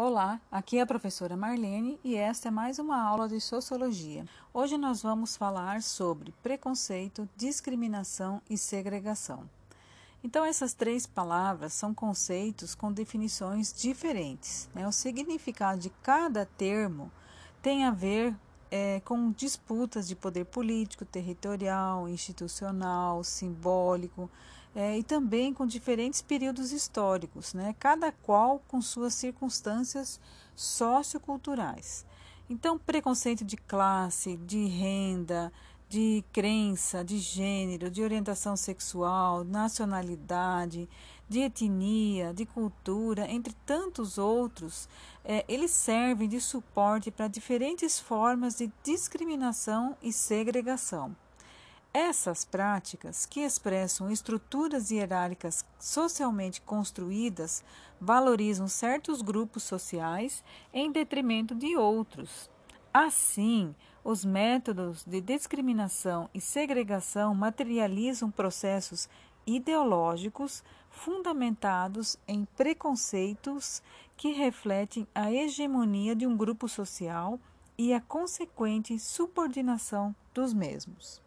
Olá, aqui é a professora Marlene e esta é mais uma aula de Sociologia. Hoje nós vamos falar sobre preconceito, discriminação e segregação. Então, essas três palavras são conceitos com definições diferentes. Né? O significado de cada termo tem a ver é, com disputas de poder político, territorial, institucional, simbólico, é, e também com diferentes períodos históricos, né, cada qual com suas circunstâncias socioculturais. Então, preconceito de classe, de renda, de crença, de gênero, de orientação sexual, nacionalidade, de etnia, de cultura, entre tantos outros, é, eles servem de suporte para diferentes formas de discriminação e segregação. Essas práticas, que expressam estruturas hierárquicas socialmente construídas, valorizam certos grupos sociais em detrimento de outros. Assim, os métodos de discriminação e segregação materializam processos ideológicos fundamentados em preconceitos que refletem a hegemonia de um grupo social e a consequente subordinação dos mesmos.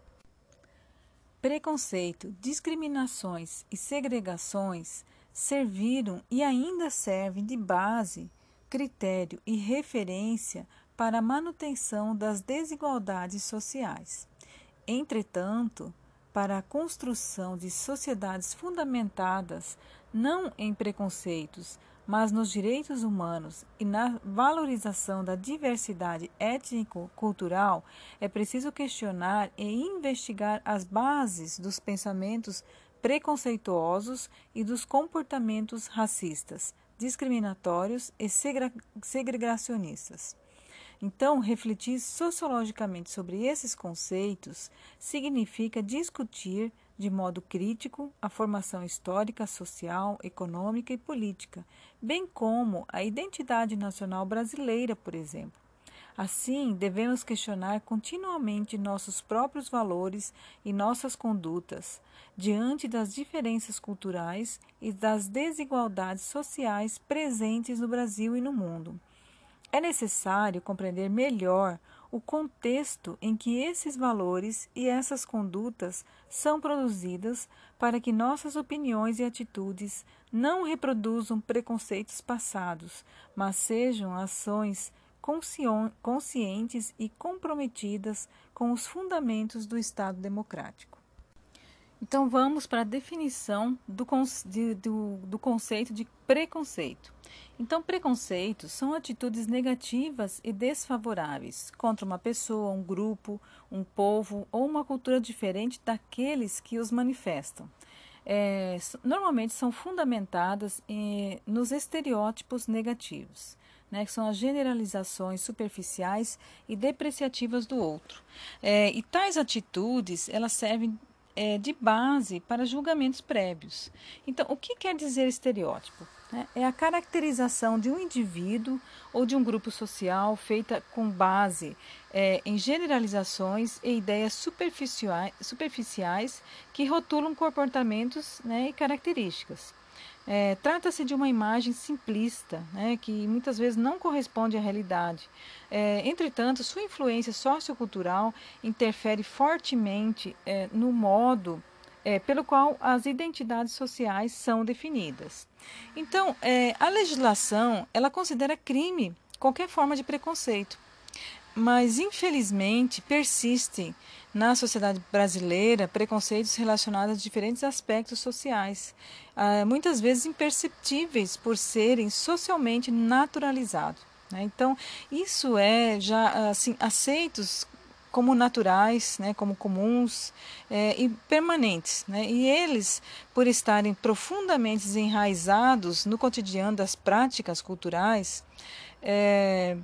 Preconceito, discriminações e segregações serviram e ainda servem de base, critério e referência para a manutenção das desigualdades sociais. Entretanto, para a construção de sociedades fundamentadas não em preconceitos, mas nos direitos humanos e na valorização da diversidade étnico-cultural, é preciso questionar e investigar as bases dos pensamentos preconceituosos e dos comportamentos racistas, discriminatórios e segregacionistas. Então, refletir sociologicamente sobre esses conceitos significa discutir de modo crítico a formação histórica, social, econômica e política, bem como a identidade nacional brasileira, por exemplo. Assim, devemos questionar continuamente nossos próprios valores e nossas condutas diante das diferenças culturais e das desigualdades sociais presentes no Brasil e no mundo. É necessário compreender melhor o contexto em que esses valores e essas condutas são produzidas para que nossas opiniões e atitudes não reproduzam preconceitos passados, mas sejam ações conscientes e comprometidas com os fundamentos do Estado democrático. Então, vamos para a definição do, do, do conceito de preconceito. Então, preconceitos são atitudes negativas e desfavoráveis contra uma pessoa, um grupo, um povo ou uma cultura diferente daqueles que os manifestam. É, normalmente são fundamentadas em, nos estereótipos negativos, né, que são as generalizações superficiais e depreciativas do outro. É, e tais atitudes elas servem é, de base para julgamentos prévios. Então, o que quer dizer estereótipo? Né? É a caracterização de um indivíduo ou de um grupo social feita com base é, em generalizações e ideias superficiais, superficiais que rotulam comportamentos né, e características. É, Trata-se de uma imagem simplista, né, que muitas vezes não corresponde à realidade. É, entretanto, sua influência sociocultural interfere fortemente é, no modo é, pelo qual as identidades sociais são definidas. Então, é, a legislação ela considera crime qualquer forma de preconceito, mas infelizmente persistem na sociedade brasileira preconceitos relacionados a diferentes aspectos sociais, ah, muitas vezes imperceptíveis por serem socialmente naturalizados. Né? Então, isso é já assim aceitos como naturais, né, como comuns é, e permanentes. Né? E eles, por estarem profundamente enraizados no cotidiano das práticas culturais, é,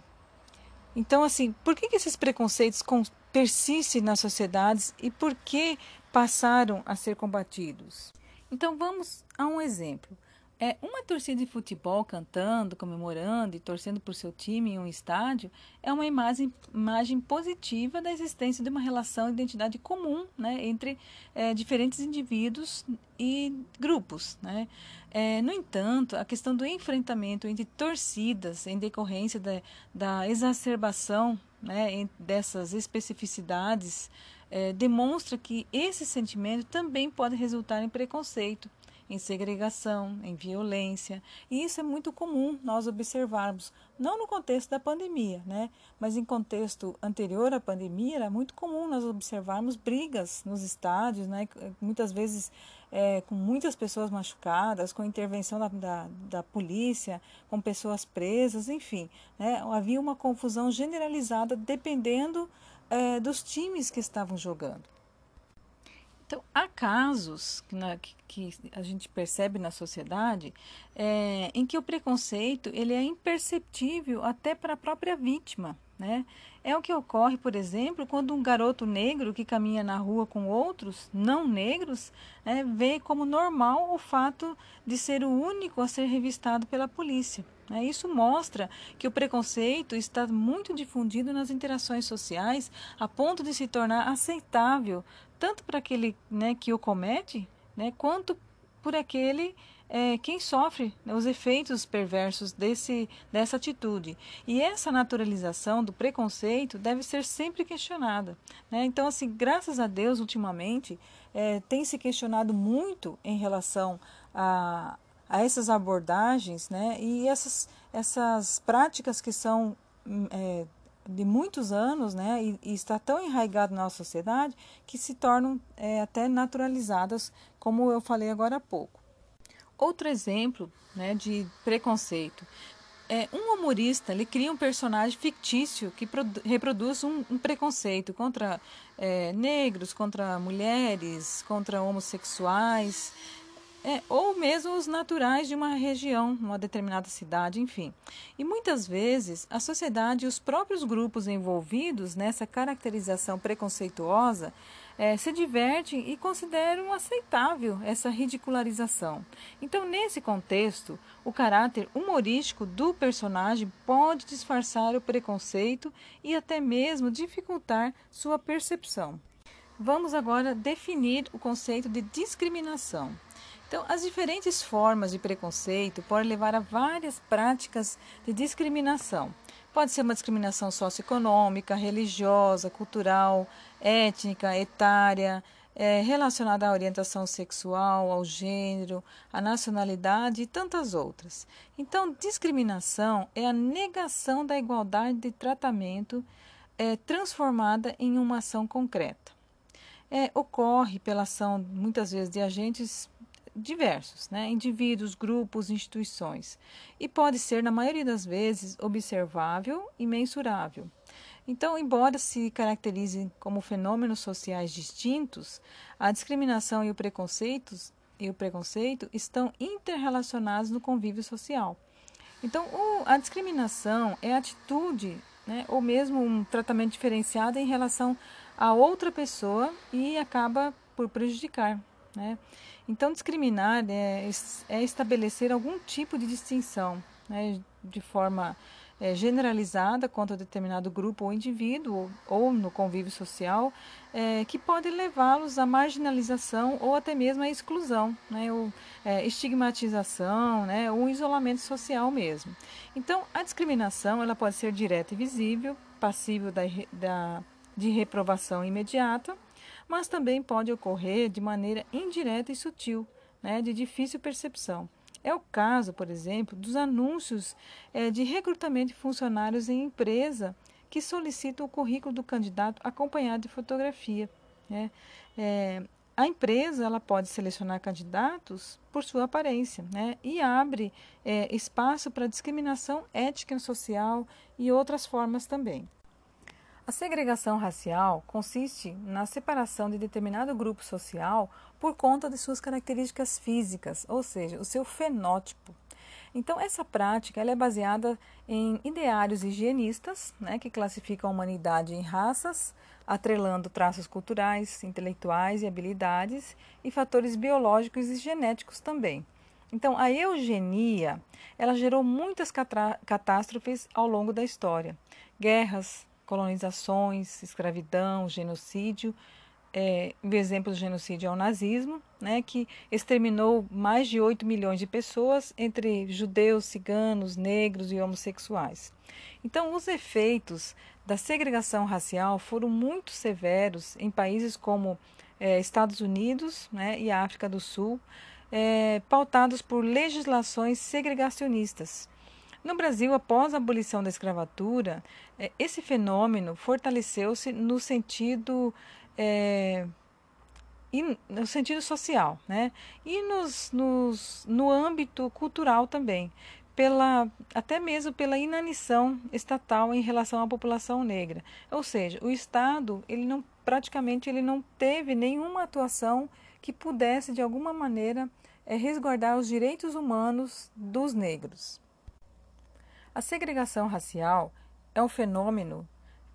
então, assim, por que, que esses preconceitos persistem nas sociedades e por que passaram a ser combatidos? Então, vamos a um exemplo. É, uma torcida de futebol cantando, comemorando e torcendo por seu time em um estádio é uma imagem, imagem positiva da existência de uma relação de identidade comum né, entre é, diferentes indivíduos e grupos. Né? É, no entanto, a questão do enfrentamento entre torcidas em decorrência da, da exacerbação né, dessas especificidades é, demonstra que esse sentimento também pode resultar em preconceito em segregação, em violência. E isso é muito comum nós observarmos, não no contexto da pandemia, né? mas em contexto anterior à pandemia, era muito comum nós observarmos brigas nos estádios, né? muitas vezes é, com muitas pessoas machucadas, com intervenção da, da, da polícia, com pessoas presas, enfim. Né? Havia uma confusão generalizada dependendo é, dos times que estavam jogando. Então, há casos na, que, que, a gente percebe na sociedade é, em que o preconceito ele é imperceptível até para a própria vítima. Né? É o que ocorre, por exemplo, quando um garoto negro que caminha na rua com outros não negros né, vê como normal o fato de ser o único a ser revistado pela polícia. Né? Isso mostra que o preconceito está muito difundido nas interações sociais a ponto de se tornar aceitável tanto para aquele né, que o comete, né, quanto por aquele é, quem sofre né, os efeitos perversos desse, dessa atitude. E essa naturalização do preconceito deve ser sempre questionada. Né? Então, assim, graças a Deus, ultimamente, é, tem se questionado muito em relação a, a essas abordagens né? e essas, essas práticas que são hum, é, de muitos anos, né, e, e, está tão enraizado na nossa sociedade que se tornam é, até naturalizadas, como eu falei agora há pouco. Outro exemplo né, de preconceito é um humorista ele cria um personagem fictício que reproduz um, um preconceito contra é, negros, contra mulheres, contra homossexuais é, ou mesmo os naturais de uma região, uma determinada cidade, enfim. E muitas vezes a sociedade e os próprios grupos envolvidos nessa caracterização preconceituosa é, se divertem e consideram aceitável essa ridicularização. Então, nesse contexto, o caráter humorístico do personagem pode disfarçar o preconceito e até mesmo dificultar sua percepção. Vamos agora definir o conceito de discriminação. Então, as diferentes formas de preconceito podem levar a várias práticas de discriminação. Pode ser uma discriminação socioeconômica, religiosa, cultural, étnica, etária, é, relacionada à orientação sexual, ao gênero, à nacionalidade e tantas outras. Então, discriminação é a negação da igualdade de tratamento é, transformada em uma ação concreta. É, ocorre pela ação, muitas vezes, de agentes diversos, né? indivíduos, grupos, instituições, e pode ser, na maioria das vezes, observável e mensurável. Então, embora se caracterizem como fenômenos sociais distintos, a discriminação e o preconceito, e o preconceito estão interrelacionados no convívio social. Então, o, a discriminação é atitude, né, ou mesmo um tratamento diferenciado em relação a outra pessoa e acaba por prejudicar. Né? Então, discriminar é, é estabelecer algum tipo de distinção né, de forma é, generalizada contra determinado grupo ou indivíduo ou, no convívio social é, que pode levá-los à marginalização ou até mesmo à exclusão, né, ou, é, estigmatização, né, ou isolamento social mesmo. Então, a discriminação ela pode ser direta e visível, passível da, da, de reprovação imediata mas também pode ocorrer de maneira indireta e sutil, né, de difícil percepção. É o caso, por exemplo, dos anúncios é, de recrutamento de funcionários em empresa que solicitam o currículo do candidato acompanhado de fotografia. Né? É, a empresa ela pode selecionar candidatos por sua aparência né? e abre é, espaço para discriminação ética e social e outras formas também. A segregação racial consiste na separação de determinado grupo social por conta de suas características físicas, ou seja, o seu fenótipo. Então, essa prática é baseada em ideários higienistas, né, que classificam a humanidade em raças, atrelando traços culturais, intelectuais e habilidades, e fatores biológicos e genéticos também. Então, a eugenia, ela gerou muitas catástrofes ao longo da história. Guerras, colonizações, escravidão, genocídio. É, o exemplo do genocídio é o nazismo, né, que exterminou mais de 8 milhões de pessoas, entre judeus, ciganos, negros e homossexuais. Então, os efeitos da segregação racial foram muito severos em países como é, Estados Unidos né, e África do Sul, é, pautados por legislações segregacionistas. No Brasil, após a abolição da escravatura, esse fenômeno fortaleceu-se no sentido é, no sentido social, né? E nos, nos, no âmbito cultural também, pela, até mesmo pela inanição estatal em relação à população negra. Ou seja, o Estado, ele não, praticamente ele não teve nenhuma atuação que pudesse, de alguma maneira, é, resguardar os direitos humanos dos negros. A segregação racial é um fenômeno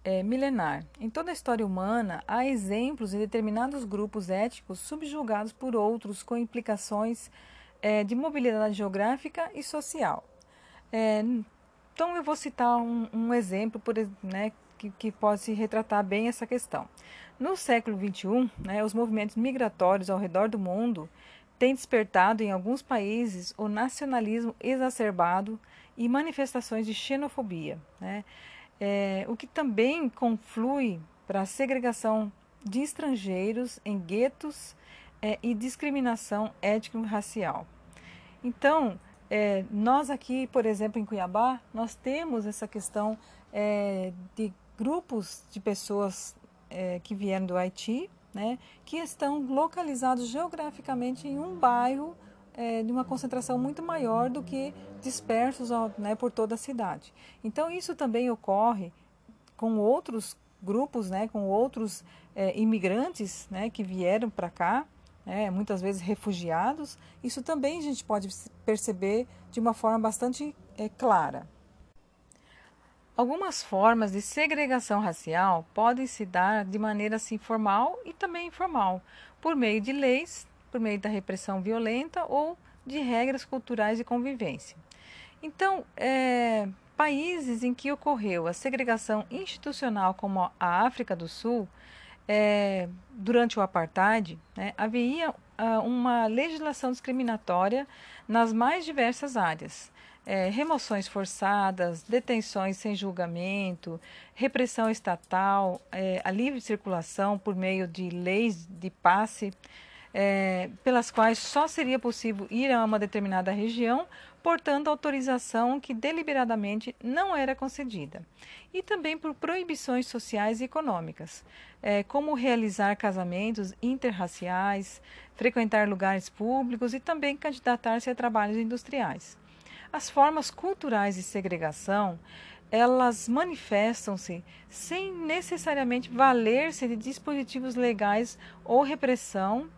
é, milenar. Em toda a história humana, há exemplos de determinados grupos étnicos subjugados por outros com implicações é, de mobilidade geográfica e social. É, então, eu vou citar um, um exemplo por, né, que, que pode retratar bem essa questão. No século XXI, né, os movimentos migratórios ao redor do mundo têm despertado em alguns países o nacionalismo exacerbado e manifestações de xenofobia. Né? É, o que também conflui para a segregação de estrangeiros em guetos é, e discriminação étnico-racial. Então, é, nós aqui, por exemplo, em Cuiabá, nós temos essa questão é, de grupos de pessoas é, que vieram do Haiti, né, que estão localizados geograficamente em um bairro é, de uma concentração muito maior do que dispersos né, por toda a cidade. Então, isso também ocorre com outros grupos, né, com outros é, imigrantes né, que vieram para cá, né, muitas vezes refugiados. Isso também a gente pode perceber de uma forma bastante é, clara. Algumas formas de segregação racial podem se dar de maneira assim formal e também informal, por meio de leis por meio da repressão violenta ou de regras culturais de convivência. Então, é, países em que ocorreu a segregação institucional, como a África do Sul, é, durante o apartheid, né, havia ah, uma legislação discriminatória nas mais diversas áreas. É, remoções forçadas, detenções sem julgamento, repressão estatal, é, a livre circulação por meio de leis de passe é, pelas quais só seria possível ir a uma determinada região, portando autorização que deliberadamente não era concedida. E também por proibições sociais e econômicas, é, como realizar casamentos interraciais, frequentar lugares públicos e também candidatar-se a trabalhos industriais. As formas culturais de segregação elas manifestam-se sem necessariamente valer-se de dispositivos legais ou repressão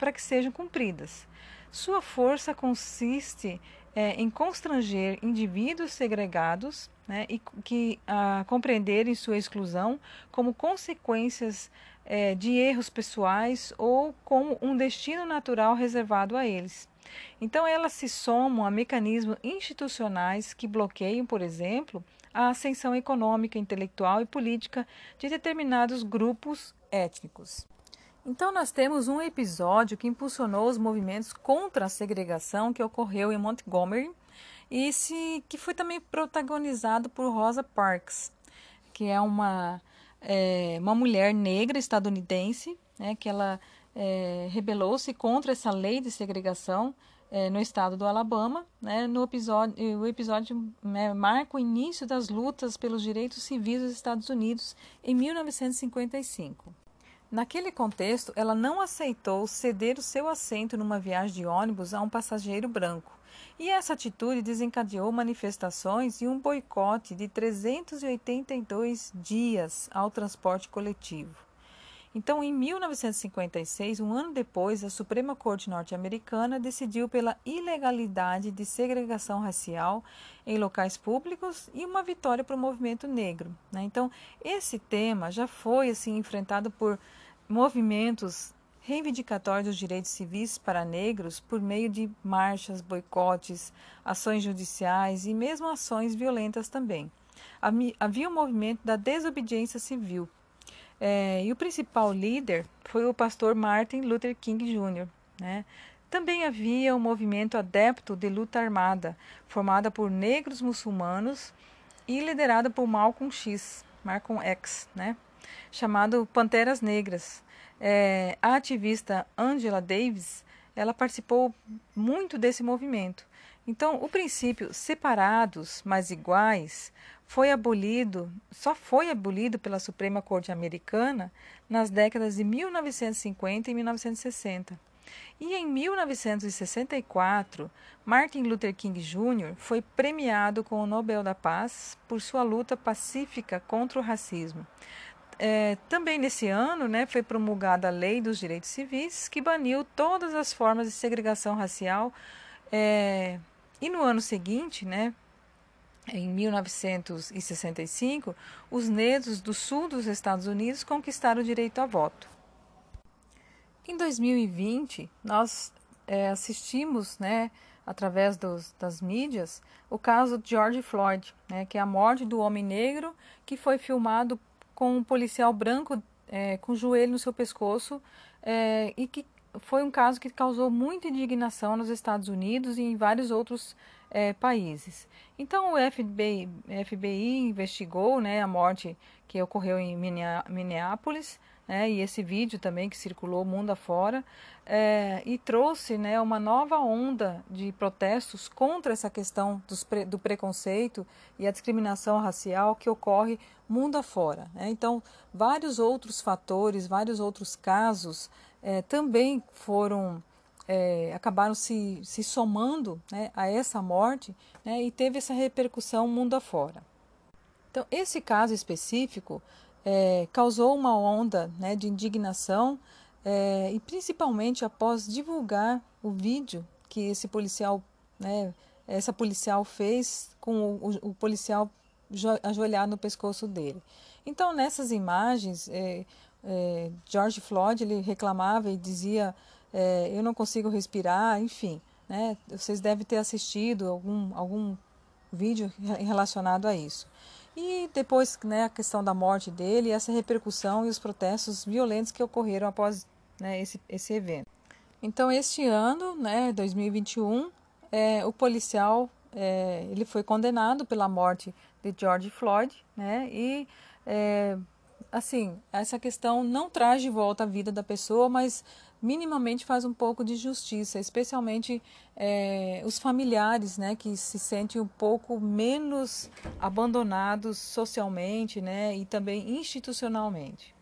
para que sejam cumpridas. Sua força consiste é, em constranger indivíduos segregados né, e que a compreenderem sua exclusão como consequências é, de erros pessoais ou como um destino natural reservado a eles. Então, elas se somam a mecanismos institucionais que bloqueiam, por exemplo, a ascensão econômica, intelectual e política de determinados grupos étnicos. Então, nós temos um episódio que impulsionou os movimentos contra a segregação que ocorreu em Montgomery e se, que foi também protagonizado por Rosa Parks, que é uma, é, uma mulher negra estadunidense, né, que ela é, rebelou-se contra essa lei de segregação é, no estado do Alabama. Né, no episódio, o episódio né, marca o início das lutas pelos direitos civis dos Estados Unidos em 1955. Naquele contexto, ela não aceitou ceder o seu assento numa viagem de ônibus a um passageiro branco. E essa atitude desencadeou manifestações e um boicote de 382 dias ao transporte coletivo. Então, em 1956, um ano depois, a Suprema Corte norte-americana decidiu pela ilegalidade de segregação racial em locais públicos e uma vitória para o movimento negro. Né? Então, esse tema já foi assim enfrentado por movimentos reivindicatório dos direitos civis para negros por meio de marchas, boicotes, ações judiciais e mesmo ações violentas também. Havia um movimento da desobediência civil. É, e o principal líder foi o pastor Martin Luther King Jr. Né? Também havia um movimento adepto de luta armada, formada por negros muçulmanos e liderada por Malcolm X, Malcolm X, né? Chamado Panteras Negras. É, a ativista Angela Davis, ela participou muito desse movimento. Então, o princípio separados, mas iguais, foi abolido, só foi abolido pela Suprema Corte Americana nas décadas de 1950 e 1960. E em 1964, Martin Luther King Jr. foi premiado com o Nobel da Paz por sua luta pacífica contra o racismo. É, também nesse ano né, foi promulgada a Lei dos Direitos Civis, que baniu todas as formas de segregação racial. É, e no ano seguinte, né, em 1965, os negros do sul dos Estados Unidos conquistaram o direito a voto. Em 2020, nós é, assistimos, né, através dos, das mídias, o caso de George Floyd, né, que é a morte do homem negro que foi filmado com um policial branco é, com o joelho no seu pescoço é, e que foi um caso que causou muita indignação nos Estados Unidos e em vários outros é, países. Então o FBI, FBI investigou né, a morte que ocorreu em Minneapolis né, e esse vídeo também que circulou mundo afora, é, e trouxe né, uma nova onda de protestos contra essa questão pre, do preconceito e a discriminação racial que ocorre mundo afora. Né? Então, vários outros fatores, vários outros casos é, também foram é, acabaram se, se somando né, a essa morte né, e teve essa repercussão mundo afora. Então, esse caso específico é, causou uma onda né, de indignação é, e principalmente após divulgar o vídeo que esse policial, né, essa policial fez com o, o, policial ajoelhado no pescoço dele. Então nessas imagens, é, é, George Floyd ele reclamava e dizia é, eu não consigo respirar, enfim, né, vocês devem ter assistido algum algum vídeo relacionado a isso. E depois, né, a questão da morte dele, essa repercussão e os protestos violentos que ocorreram após né, esse, esse evento. Então, este ano, né, 2021, é, o policial é, ele foi condenado pela morte de George Floyd, né, e é, assim, essa questão não traz de volta a vida da pessoa, mas minimamente faz um pouco de justiça, especialmente é, os familiares, né, que se sentem um pouco menos abandonados socialmente, né, e também institucionalmente.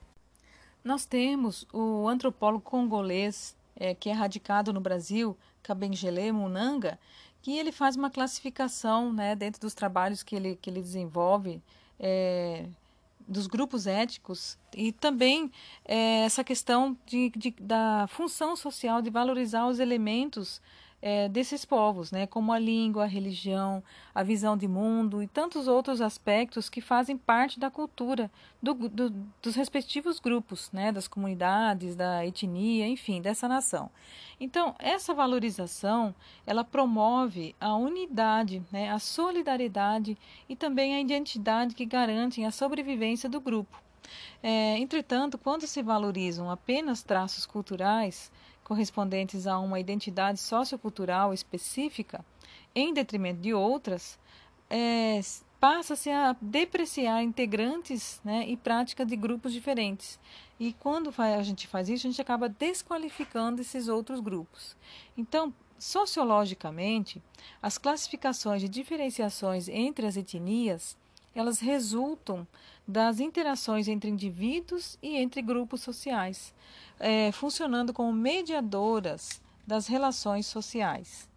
Nós temos o antropólogo congolês é, que é radicado no Brasil, Kabengele Munanga, que ele faz uma classificação, né, dentro dos trabalhos que ele que ele desenvolve. É, dos grupos éticos e também é, essa questão de, de, da função social de valorizar os elementos é, desses povos, né, como a língua, a religião, a visão de mundo e tantos outros aspectos que fazem parte da cultura do, do, dos respectivos grupos, né, das comunidades, da etnia, enfim, dessa nação. Então, essa valorização, ela promove a unidade, né, a solidariedade e também a identidade que garantem a sobrevivência do grupo. É, entretanto, quando se valorizam apenas traços culturais, correspondentes a uma identidade sociocultural específica, em detrimento de outras, é, passa-se a depreciar integrantes né, e prática de grupos diferentes. E quando a gente faz isso, a gente acaba desqualificando esses outros grupos. Então, sociologicamente, as classificações de diferenciações entre as etnias, elas resultam das interações entre indivíduos e entre grupos sociais é, funcionando como mediadoras das relações sociais.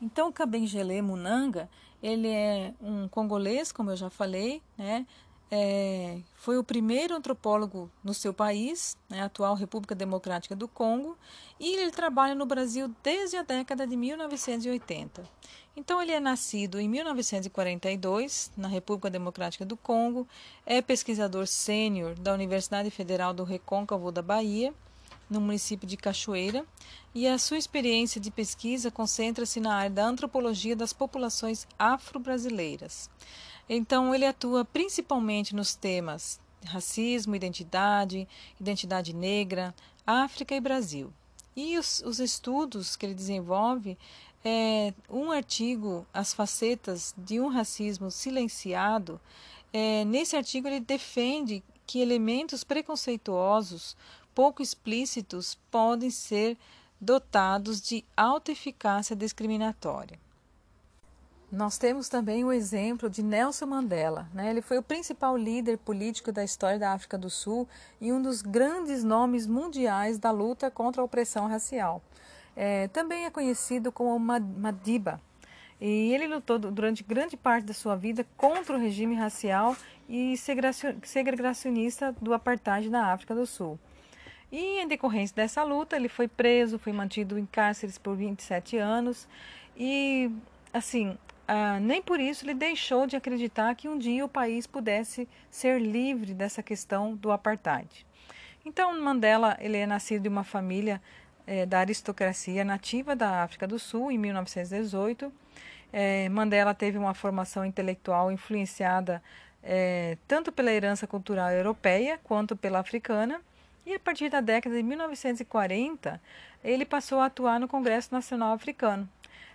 Então, Kabengele Munanga, ele é um congolês, como eu já falei, né? É, foi o primeiro antropólogo no seu país, né, atual República Democrática do Congo, e ele trabalha no Brasil desde a década de 1980. Então, ele é nascido em 1942, na República Democrática do Congo, é pesquisador sênior da Universidade Federal do Recôncavo da Bahia no município de Cachoeira, e a sua experiência de pesquisa concentra-se na área da antropologia das populações afro-brasileiras. Então, ele atua principalmente nos temas racismo, identidade, identidade negra, África e Brasil. E os, os estudos que ele desenvolve é um artigo, As Facetas de um Racismo Silenciado. É, nesse artigo, ele defende que elementos preconceituosos pouco explícitos podem ser dotados de alta eficácia discriminatória. Nós temos também o exemplo de Nelson Mandela. Né? Ele foi o principal líder político da história da África do Sul e um dos grandes nomes mundiais da luta contra a opressão racial. É, também é conhecido como Madiba. E ele lutou durante grande parte da sua vida contra o regime racial e segregacionista do apartheid na África do Sul. E em decorrência dessa luta, ele foi preso, foi mantido em cárceres por 27 anos e, assim, ah, nem por isso ele deixou de acreditar que um dia o país pudesse ser livre dessa questão do apartheid. Então, Mandela ele é nascido de uma família é, da aristocracia nativa da África do Sul em 1918. É, Mandela teve uma formação intelectual influenciada é, tanto pela herança cultural europeia quanto pela africana. E a partir da década de 1940, ele passou a atuar no Congresso Nacional Africano,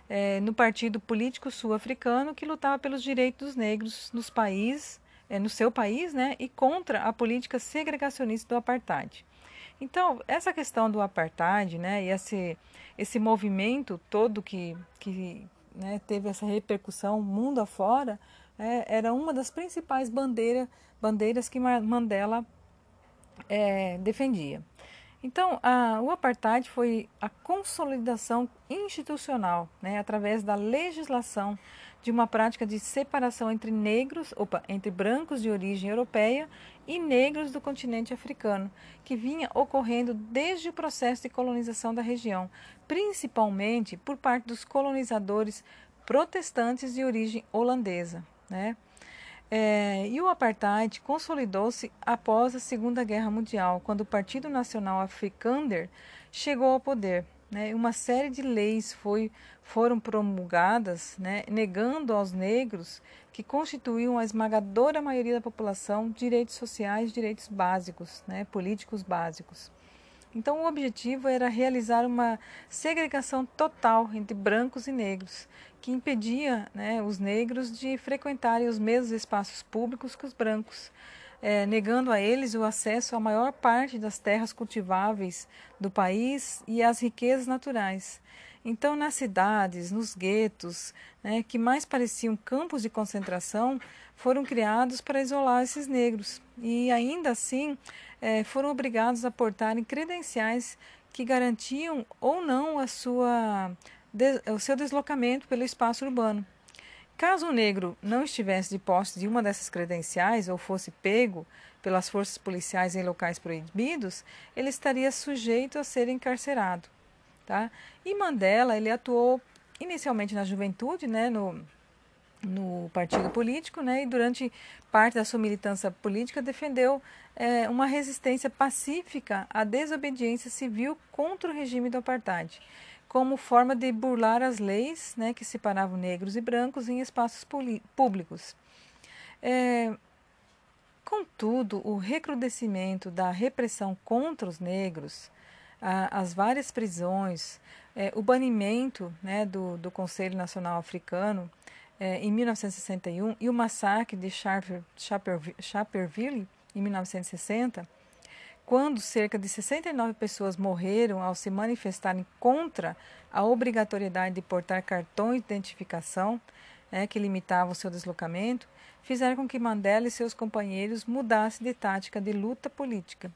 é, no Partido Político Sul-Africano, que lutava pelos direitos dos negros nos países, é, no seu país, né, e contra a política segregacionista do apartheid. Então, essa questão do apartheid, né, e esse, esse movimento todo que, que né, teve essa repercussão mundo afora, é, era uma das principais bandeira, bandeiras que Mandela é, defendia. Então, a, o apartheid foi a consolidação institucional, né, através da legislação de uma prática de separação entre negros, opa, entre brancos de origem europeia e negros do continente africano, que vinha ocorrendo desde o processo de colonização da região, principalmente por parte dos colonizadores protestantes de origem holandesa. Né? É, e o apartheid consolidou-se após a Segunda Guerra Mundial, quando o Partido Nacional Afrikaner chegou ao poder. Né? Uma série de leis foi, foram promulgadas, né, negando aos negros, que constituíam a esmagadora maioria da população, direitos sociais, direitos básicos, né, políticos básicos. Então, o objetivo era realizar uma segregação total entre brancos e negros, que impedia né, os negros de frequentarem os mesmos espaços públicos que os brancos, é, negando a eles o acesso à maior parte das terras cultiváveis do país e às riquezas naturais. Então, nas cidades, nos guetos, né, que mais pareciam campos de concentração, foram criados para isolar esses negros. E ainda assim, é, foram obrigados a portarem credenciais que garantiam ou não a sua, o seu deslocamento pelo espaço urbano. Caso o negro não estivesse de posse de uma dessas credenciais ou fosse pego pelas forças policiais em locais proibidos, ele estaria sujeito a ser encarcerado. Tá? E Mandela ele atuou inicialmente na juventude, né, no, no partido político, né, e durante parte da sua militância política defendeu é, uma resistência pacífica à desobediência civil contra o regime do apartheid, como forma de burlar as leis né, que separavam negros e brancos em espaços públicos. É, contudo, o recrudescimento da repressão contra os negros, a, as várias prisões, é, o banimento né, do, do Conselho Nacional Africano, é, em 1961 e o massacre de Chaperville em 1960, quando cerca de 69 pessoas morreram ao se manifestarem contra a obrigatoriedade de portar cartões de identificação né, que limitavam o seu deslocamento, fizeram com que Mandela e seus companheiros mudassem de tática de luta política.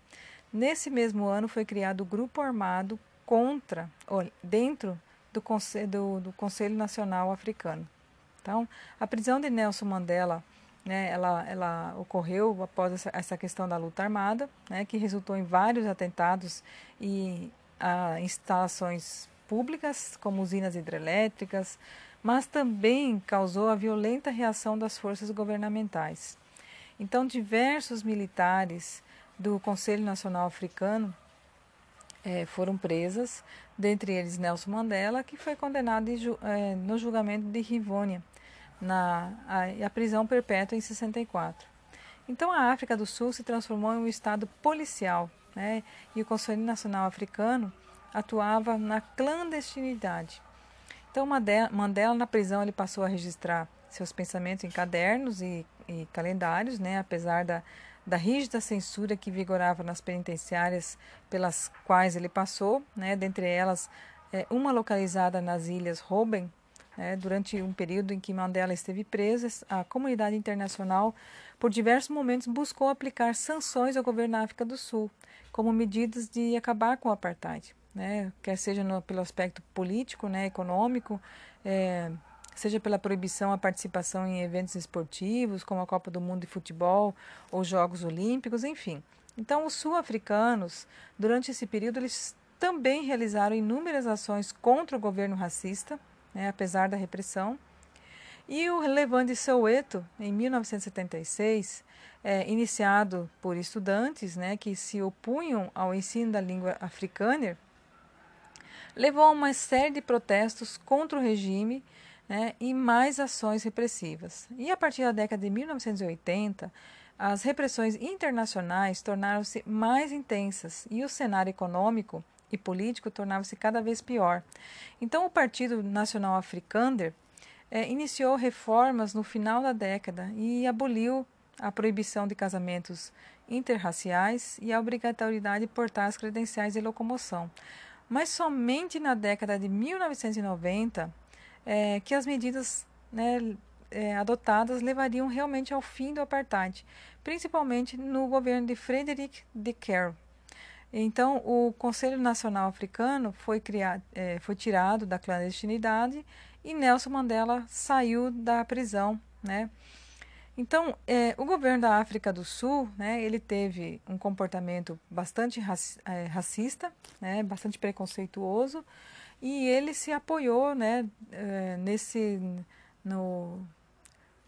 Nesse mesmo ano foi criado o Grupo Armado contra, dentro do Conselho, do, do Conselho Nacional Africano. Então, a prisão de Nelson Mandela, né, ela, ela ocorreu após essa, essa questão da luta armada, né, que resultou em vários atentados e a instalações públicas, como usinas hidrelétricas, mas também causou a violenta reação das forças governamentais. Então, diversos militares do Conselho Nacional Africano é, foram presas, dentre eles Nelson Mandela, que foi condenado é, no julgamento de Rivônia, na a, a prisão perpétua em 64. Então a África do Sul se transformou em um estado policial, né? e o Conselho Nacional Africano atuava na clandestinidade. Então Mandela na prisão ele passou a registrar seus pensamentos em cadernos e, e calendários, né? apesar da da rígida censura que vigorava nas penitenciárias pelas quais ele passou, né, dentre elas é, uma localizada nas ilhas Robben, né, durante um período em que Mandela esteve preso, a comunidade internacional, por diversos momentos, buscou aplicar sanções ao governo da África do Sul, como medidas de acabar com o apartheid, né, quer seja no, pelo aspecto político, né, econômico, é, seja pela proibição à participação em eventos esportivos, como a Copa do Mundo de Futebol ou Jogos Olímpicos, enfim. Então, os sul-africanos, durante esse período, eles também realizaram inúmeras ações contra o governo racista, né, apesar da repressão. E o Levante Soweto, em 1976, é, iniciado por estudantes né, que se opunham ao ensino da língua africana, levou a uma série de protestos contra o regime né, e mais ações repressivas. E a partir da década de 1980, as repressões internacionais tornaram-se mais intensas e o cenário econômico e político tornava-se cada vez pior. Então, o Partido Nacional Afrikaner é, iniciou reformas no final da década e aboliu a proibição de casamentos interraciais e a obrigatoriedade de portar as credenciais de locomoção. Mas somente na década de 1990 é, que as medidas né, é, adotadas levariam realmente ao fim do apartheid, principalmente no governo de Frederick de Klerk. Então, o Conselho Nacional Africano foi, criado, é, foi tirado da clandestinidade e Nelson Mandela saiu da prisão, né? Então, é, o governo da África do Sul, né, ele teve um comportamento bastante raci é, racista, né, bastante preconceituoso, e ele se apoiou né, eh, nesse, no,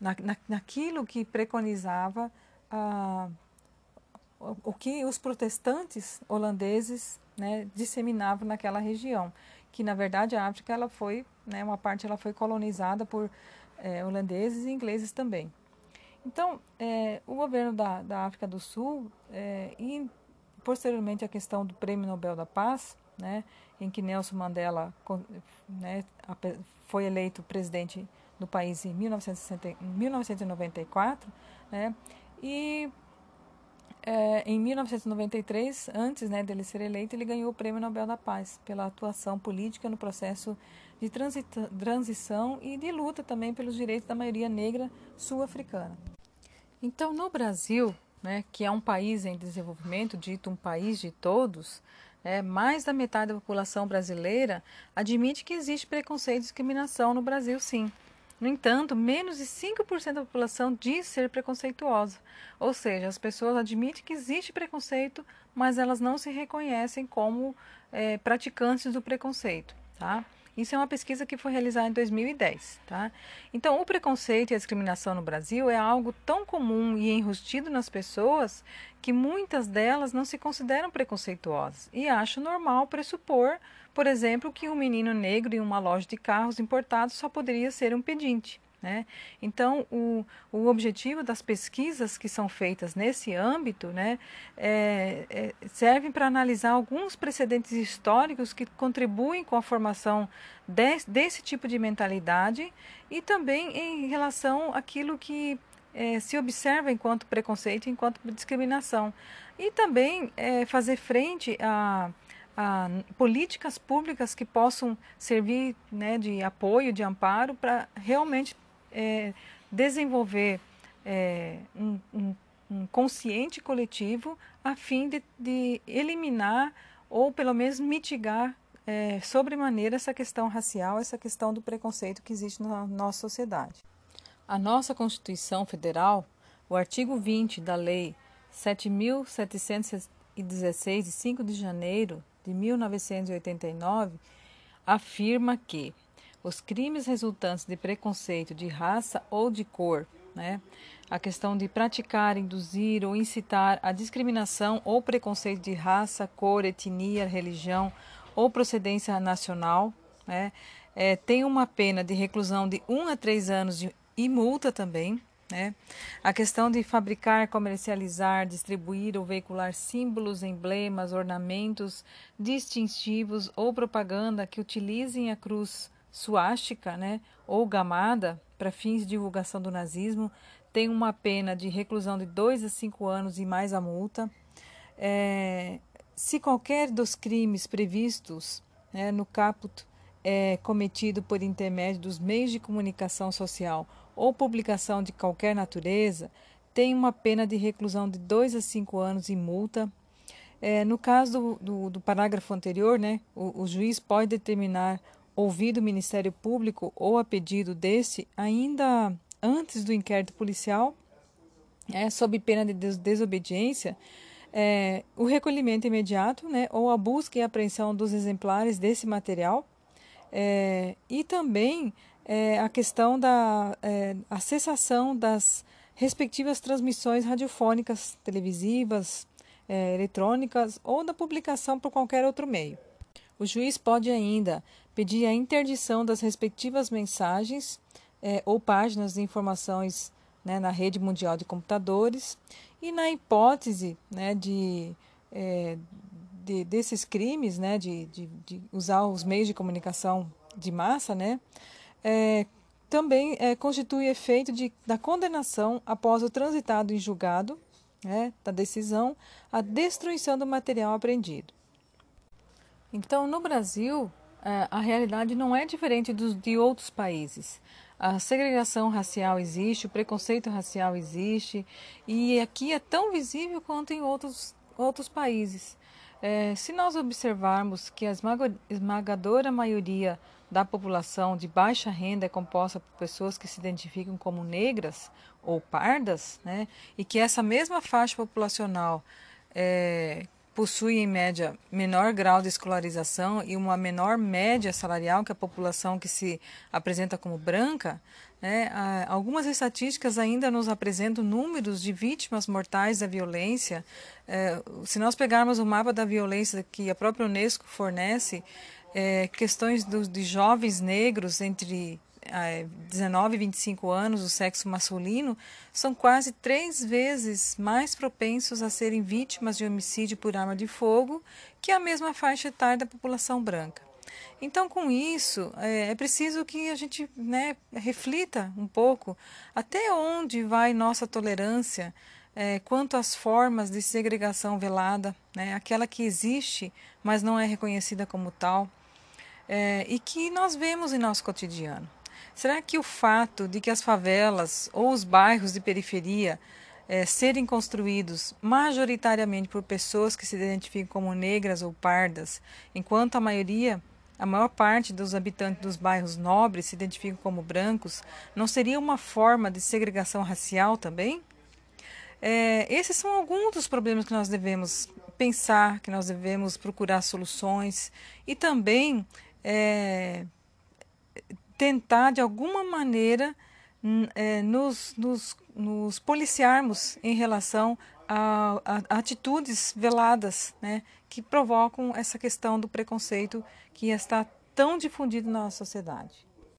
na, na, naquilo que preconizava ah, o que os protestantes holandeses né, disseminavam naquela região, que na verdade a África ela foi, né, uma parte ela foi colonizada por eh, holandeses e ingleses também. Então, eh, o governo da, da África do Sul e posteriormente a questão do Prêmio Nobel da Paz, né, em que Nelson Mandela né, foi eleito presidente do país em 1994, né, e é, em 1993, antes né, dele ser eleito, ele ganhou o Prêmio Nobel da Paz pela atuação política no processo de transição e de luta também pelos direitos da maioria negra sul-africana. Então, no Brasil, né, que é um país em desenvolvimento, dito um país de todos, é, mais da metade da população brasileira admite que existe preconceito e discriminação no Brasil, sim. No entanto, menos de 5% da população diz ser preconceituosa. Ou seja, as pessoas admitem que existe preconceito, mas elas não se reconhecem como é, praticantes do preconceito. Tá? Isso é uma pesquisa que foi realizada em 2010. Tá? Então, o preconceito e a discriminação no Brasil é algo tão comum e enrustido nas pessoas que muitas delas não se consideram preconceituosas e acham normal pressupor, por exemplo, que um menino negro em uma loja de carros importados só poderia ser um pedinte. Né? Então, o, o objetivo das pesquisas que são feitas nesse âmbito né, é, é, servem para analisar alguns precedentes históricos que contribuem com a formação de, desse tipo de mentalidade e também em relação àquilo que é, se observa enquanto preconceito, enquanto discriminação. E também é, fazer frente a políticas públicas que possam servir né, de apoio, de amparo para realmente é, desenvolver é, um, um, um, consciente coletivo a fim de, de, eliminar ou pelo menos mitigar é, sobremaneira essa questão racial, essa questão do preconceito que existe na nossa sociedade. A nossa Constituição Federal, o artigo 20 da Lei 7.716, de 5 de janeiro de 1989, afirma que os crimes resultantes de preconceito de raça ou de cor né? A questão de praticar, induzir ou incitar a discriminação ou preconceito de raça, cor, etnia, religião ou procedência nacional, né? É, tem uma pena de reclusão de 1 a 3 anos de, e multa também, né? A questão de fabricar, comercializar, distribuir ou veicular símbolos, emblemas, ornamentos distintivos ou propaganda que utilizem a cruz suástica né, ou gamada para fins de divulgação do nazismo tem uma pena de reclusão de 2 a 5 anos e mais a multa. É, se qualquer dos crimes previstos né, no caput é cometido por intermédio dos meios de comunicação social ou publicação de qualquer natureza, tem uma pena de reclusão de 2 a 5 anos e multa. É, no caso do, do, do, parágrafo anterior, né, o, o juiz pode determinar, ouvido o Ministério Público ou a pedido desse, ainda antes do inquérito policial, é, sob pena de desobediência, é, o recolhimento imediato né, ou a busca e apreensão dos exemplares desse material é, e também é, a questão da é, a cessação das respectivas transmissões radiofônicas, televisivas, é, eletrônicas ou da publicação por qualquer outro meio. O juiz pode ainda pedir a interdição das respectivas mensagens é, ou páginas de informações né, na rede mundial de computadores e na hipótese né, de, é, de, desses crimes, né, de, de, de, usar os meios de comunicação de massa, né, é, também é, constitui efeito de, da condenação após o transitado em julgado né, da decisão, a destruição do material apreendido. Então, no Brasil, a realidade não é diferente dos, de outros países. A segregação racial existe, o preconceito racial existe, e aqui é tão visível quanto em outros, outros países. É, se nós observarmos que a esmagadora maioria da população de baixa renda é composta por pessoas que se identificam como negras ou pardas, né, e que essa mesma faixa populacional é, possui em média menor grau de escolarização e uma menor média salarial que a população que se apresenta como branca, né, algumas estatísticas ainda nos apresentam números de vítimas mortais da violência. É, se nós pegarmos o mapa da violência que a própria Unesco fornece, é, questões do, de jovens negros entre 19 e 25 anos, o sexo masculino, são quase três vezes mais propensos a serem vítimas de homicídio por arma de fogo que a mesma faixa etária da população branca. Então, com isso, é, é preciso que a gente né, reflita um pouco até onde vai nossa tolerância é, quanto às formas de segregação velada, né, aquela que existe, mas não é reconhecida como tal é, e que nós vemos em nosso cotidiano. Será que o fato de que as favelas ou os bairros de periferia é, serem construídos majoritariamente por pessoas que se identificam como negras ou pardas, enquanto a maioria, a maior parte dos habitantes dos bairros nobres se identificam como brancos, não seria uma forma de segregação racial também? É, esses são alguns dos problemas que nós devemos pensar, que nós devemos procurar soluções e também é, tentar, de alguma maneira, é, nos, nos, nos, policiarmos em relação a, a, atitudes veladas né, que provocam essa questão do preconceito que está tão difundido na nossa sociedade.